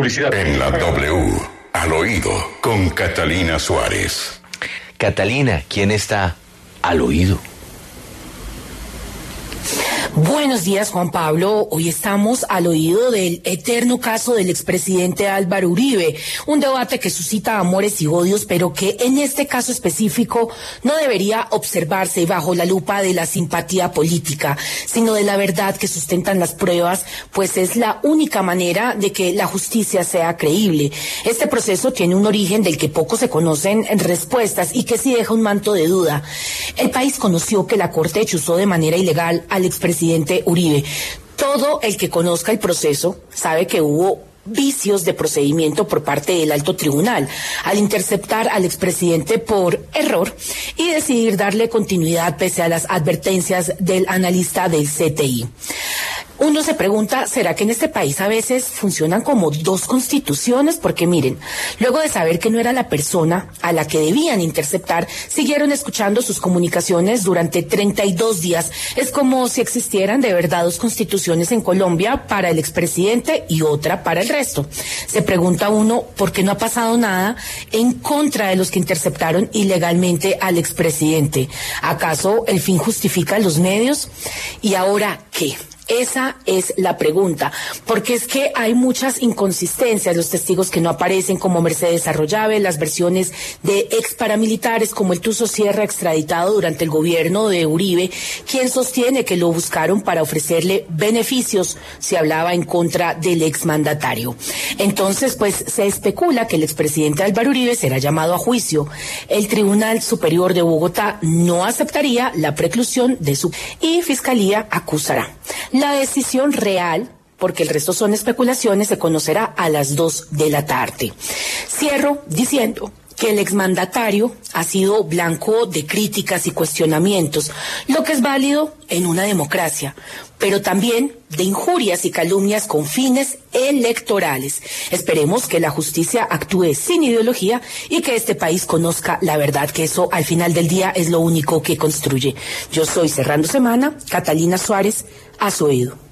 Publicidad. En la W, al oído, con Catalina Suárez. Catalina, ¿quién está al oído? Buenos días, Juan Pablo. Hoy estamos al oído del eterno caso del expresidente Álvaro Uribe, un debate que suscita amores y odios, pero que en este caso específico no debería observarse bajo la lupa de la simpatía política, sino de la verdad que sustentan las pruebas, pues es la única manera de que la justicia sea creíble. Este proceso tiene un origen del que poco se conocen respuestas y que sí deja un manto de duda. El país conoció que la Corte chuzó de manera ilegal al expresidente presidente Uribe. Todo el que conozca el proceso sabe que hubo vicios de procedimiento por parte del alto tribunal al interceptar al expresidente por error y decidir darle continuidad pese a las advertencias del analista del CTI. Uno se pregunta, ¿será que en este país a veces funcionan como dos constituciones? Porque miren, luego de saber que no era la persona a la que debían interceptar, siguieron escuchando sus comunicaciones durante 32 días. Es como si existieran de verdad dos constituciones en Colombia para el expresidente y otra para el resto. Se pregunta uno, ¿por qué no ha pasado nada en contra de los que interceptaron ilegalmente al expresidente? ¿Acaso el fin justifica los medios? ¿Y ahora qué? Esa es la pregunta, porque es que hay muchas inconsistencias, los testigos que no aparecen como Mercedes Arroyave, las versiones de ex paramilitares como el Tuso Sierra extraditado durante el gobierno de Uribe, quien sostiene que lo buscaron para ofrecerle beneficios si hablaba en contra del exmandatario. Entonces, pues se especula que el expresidente Álvaro Uribe será llamado a juicio. El Tribunal Superior de Bogotá no aceptaría la preclusión de su y Fiscalía acusará. La decisión real porque el resto son especulaciones, se conocerá a las dos de la tarde. Cierro diciendo que el exmandatario ha sido blanco de críticas y cuestionamientos, lo que es válido en una democracia, pero también de injurias y calumnias con fines electorales. Esperemos que la justicia actúe sin ideología y que este país conozca la verdad, que eso al final del día es lo único que construye. Yo soy Cerrando Semana, Catalina Suárez, a su oído.